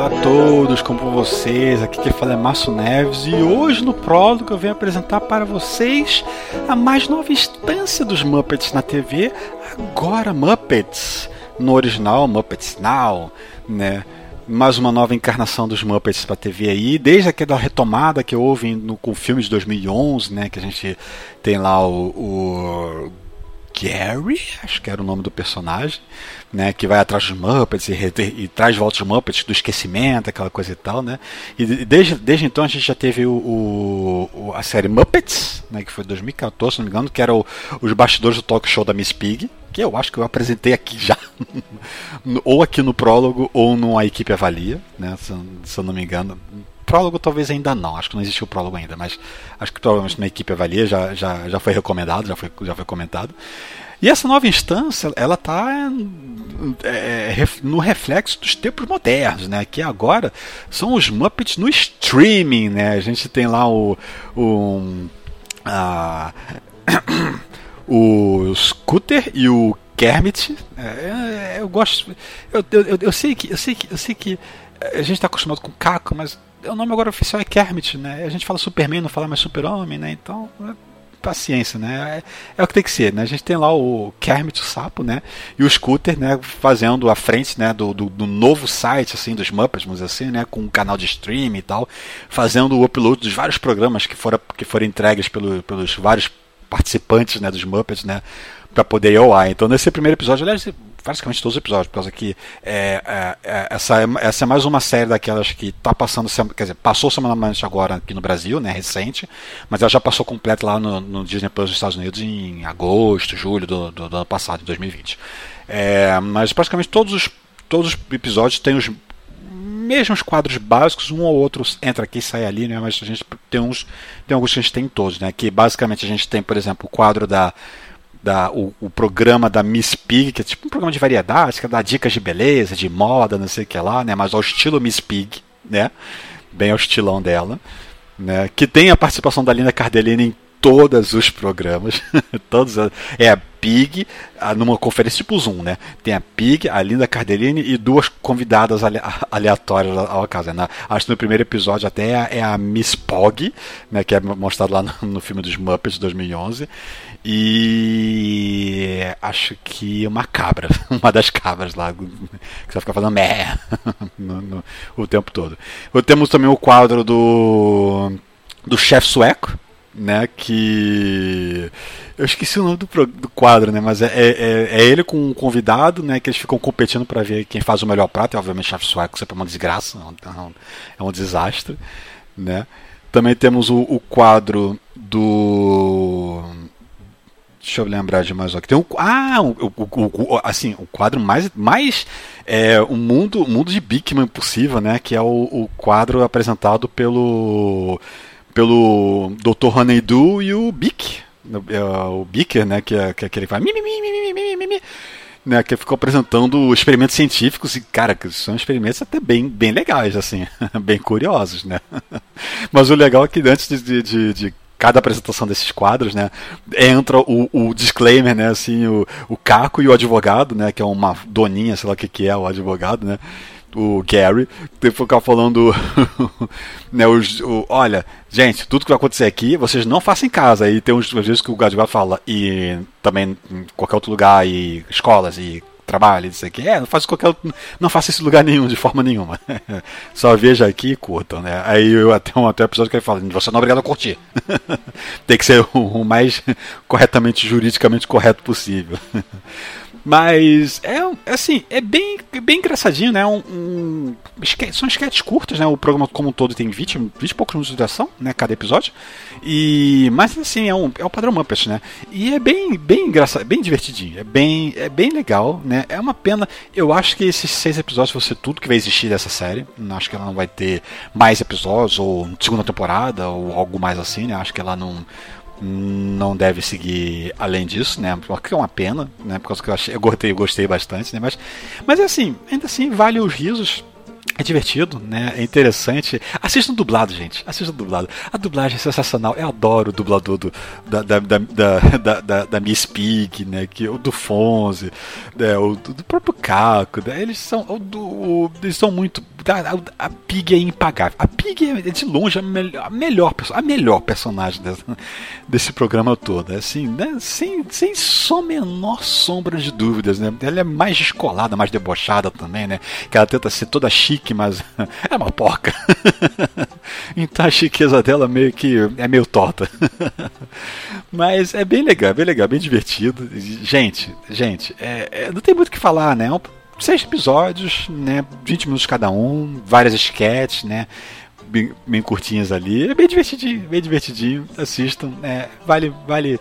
Olá a todos, como vocês? Aqui quem fala é Márcio Neves e hoje no prólogo eu venho apresentar para vocês a mais nova instância dos Muppets na TV, agora Muppets, no original Muppets Now, né? mais uma nova encarnação dos Muppets para TV aí, desde aquela retomada que houve no, com o filme de 2011, né, que a gente tem lá o, o Gary, acho que era o nome do personagem, né, que vai atrás dos Muppets e, e, e traz volta os Muppets do esquecimento, aquela coisa e tal, né? E desde, desde então a gente já teve o, o a série Muppets, né, que foi 2014, se não me engano, que era o, os bastidores do talk show da Miss Pig, que eu acho que eu apresentei aqui já, ou aqui no prólogo ou no A Equipe Avalia, né, se, se eu não me engano prólogo talvez ainda não, acho que não existiu o prólogo ainda, mas acho que provavelmente na equipe avalia já, já, já foi recomendado, já foi, já foi comentado. E essa nova instância, ela está é, é no reflexo dos tempos modernos, né? Que agora são os Muppets no streaming, né? A gente tem lá o, o a, o Scooter e o Kermit. É, é, eu gosto, eu, eu, eu, sei que, eu sei que, eu sei que a gente está acostumado com Caco, mas o nome agora oficial é Kermit, né? A gente fala Superman, não fala mais Super-Homem, né? Então, é paciência, né? É, é, o que tem que ser, né? A gente tem lá o Kermit, o sapo, né? E o Scooter, né? Fazendo a frente, né? Do, do, do, novo site, assim, dos Muppets, vamos dizer assim, né? Com um canal de streaming e tal. Fazendo o upload dos vários programas que foram, que foram entregues pelo, pelos vários participantes, né? Dos Muppets, né? Pra poder ir ao ar. Então, nesse primeiro episódio, aliás, praticamente todos os episódios, por causa que é, é, é, essa, é, essa é mais uma série daquelas que está passando, quer dizer, passou semanalmente agora aqui no Brasil, né, recente, mas ela já passou completa lá no, no Disney Plus dos Estados Unidos em agosto, julho do, do, do ano passado, de 2020. É, mas praticamente todos os, todos os episódios têm os mesmos quadros básicos, um ou outro entra aqui e sai ali, né? Mas a gente tem uns, tem alguns que a gente tem todos, né? Que basicamente a gente tem, por exemplo, o quadro da da, o, o, programa da Miss Pig, que é tipo um programa de variedade, que dá dicas de beleza, de moda, não sei o que lá, né? Mas ao estilo Miss Pig, né? Bem ao estilão dela, né? Que tem a participação da Linda Cardellini todos os programas. todos é a Pig, numa conferência tipo Zoom, né? Tem a Pig, a Linda Cardellini e duas convidadas aleatórias ao caso. Né? Acho que no primeiro episódio até é a Miss Pog, né? Que é mostrado lá no, no filme dos Muppets de 2011. E acho que uma cabra, uma das cabras lá, que vai ficar fazendo mé no, no, o tempo todo. Temos também o quadro do, do chefe sueco, né? Que eu esqueci o nome do, do quadro, né? Mas é, é, é, ele com um convidado, né? Que eles ficam competindo para ver quem faz o melhor prato. E obviamente, chefe sueco sempre é uma desgraça, é um, é um desastre, né? Também temos o, o quadro do Deixa eu lembrar de mais um aqui. Tem um, ah, o, o, o, assim, o quadro mais, mais é, o mundo, mundo de Bigman possível, né? Que é o, o quadro apresentado pelo pelo Dr. Honeydew e o Bic, é, o Bicker, né? Que é, que é aquele que faz mi, mi, mi, mi, mi, mi, mi, né, que ficou apresentando experimentos científicos e, cara, que são experimentos até bem, bem legais, assim, bem curiosos, né? Mas o legal é que antes de, de, de cada apresentação desses quadros, né, entra o, o disclaimer, né, assim, o, o Caco e o advogado, né, que é uma doninha, sei lá o que, que é o advogado, né, o Gary, tem que ficar falando, né, os, o, olha, gente, tudo que vai acontecer aqui, vocês não façam em casa. E tem uns vezes que o advogado fala, e também em qualquer outro lugar, e escolas, e trabalho, isso aqui. É, não faça qualquer não faça esse lugar nenhum, de forma nenhuma. Só veja aqui e curtam, né? Aí eu até um, até episódio que ele fala, você não é obrigado a curtir. Tem que ser o, o mais corretamente, juridicamente correto possível. Mas é assim, é bem, bem engraçadinho, né? Um, um, são sketches curtas, né? O programa como um todo tem 20, 20 e poucos minutos de duração, né? Cada episódio. E, mas assim, é, um, é o padrão Muppet, né? E é bem, bem engraçado, bem divertidinho, é bem, é bem legal, né? É uma pena. Eu acho que esses seis episódios vão ser tudo que vai existir dessa série. Acho que ela não vai ter mais episódios, ou segunda temporada, ou algo mais assim, né? Acho que ela não não deve seguir além disso, né? Porque é uma pena, né? Por causa que eu, achei, eu gostei, eu gostei bastante, né? Mas, mas é assim, ainda assim, vale os risos. É divertido, né? É interessante. Assistam dublado, gente. Assistam dublado. A dublagem é sensacional. Eu adoro o dublador do, da, da, da, da, da, Miss Pig, né? Que, o do Fonze, né? o do, do próprio Caco. Né? Eles são. O, do, eles são muito a, a, Pig é impagável. A Pig é de longe a melhor, a melhor, a melhor personagem desse, desse programa todo. Assim, né? sem, sem só menor sombra de dúvidas. Né? Ela é mais descolada, mais debochada também, né? Que ela tenta ser toda chique, mas é uma porca. então a chiqueza dela meio que é meio torta. mas é bem legal, bem legal, bem divertido. Gente, gente, é, é, não tem muito o que falar, né? É um seis episódios, né? 20 minutos cada um, várias sketches, né? Bem, bem curtinhas ali. É bem divertidinho, bem divertidinho. Assistam. É, vale, vale,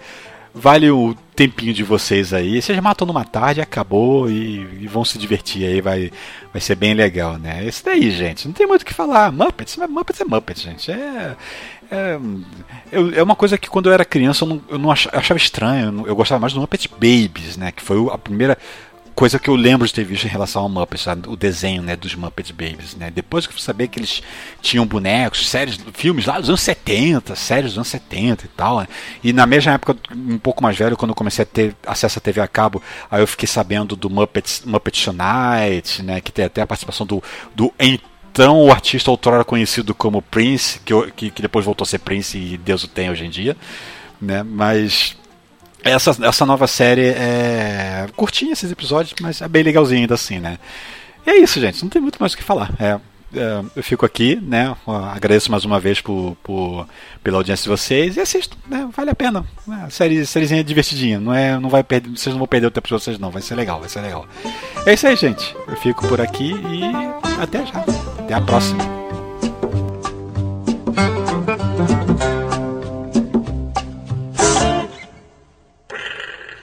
vale o tempinho de vocês aí. Vocês matam numa tarde, acabou e, e, vão se divertir aí. Vai, vai ser bem legal, né? Esse daí, gente. Não tem muito o que falar. Muppets, Muppets é Muppets, gente. É. É, é uma coisa que quando eu era criança eu não, eu não achava, eu achava estranho. Eu, eu, gostava mais do Muppet Babies, né? Que foi a primeira coisa que eu lembro de ter visto em relação ao Muppets, o desenho né, dos Muppet Babies. Né? Depois que eu fui saber que eles tinham bonecos, séries, filmes lá dos anos 70, séries dos anos 70 e tal. Né? E na mesma época, um pouco mais velho, quando eu comecei a ter acesso à TV a cabo, aí eu fiquei sabendo do Muppets, Muppet Tonight, né? que tem até a participação do, do então o artista outrora conhecido como Prince, que, que, que, depois voltou a ser Prince e Deus o tem hoje em dia, né? Mas essa, essa nova série é curtinha esses episódios, mas é bem legalzinho ainda assim, né? E é isso, gente. Não tem muito mais o que falar. É, é, eu fico aqui, né? Agradeço mais uma vez por, por, pela audiência de vocês e assisto, né? Vale a pena. É, série, sériezinha divertidinha. Não é, não vai perder, vocês não vão perder o tempo de vocês, não. Vai ser legal, vai ser legal. É isso aí, gente. Eu fico por aqui e até já. Até a próxima.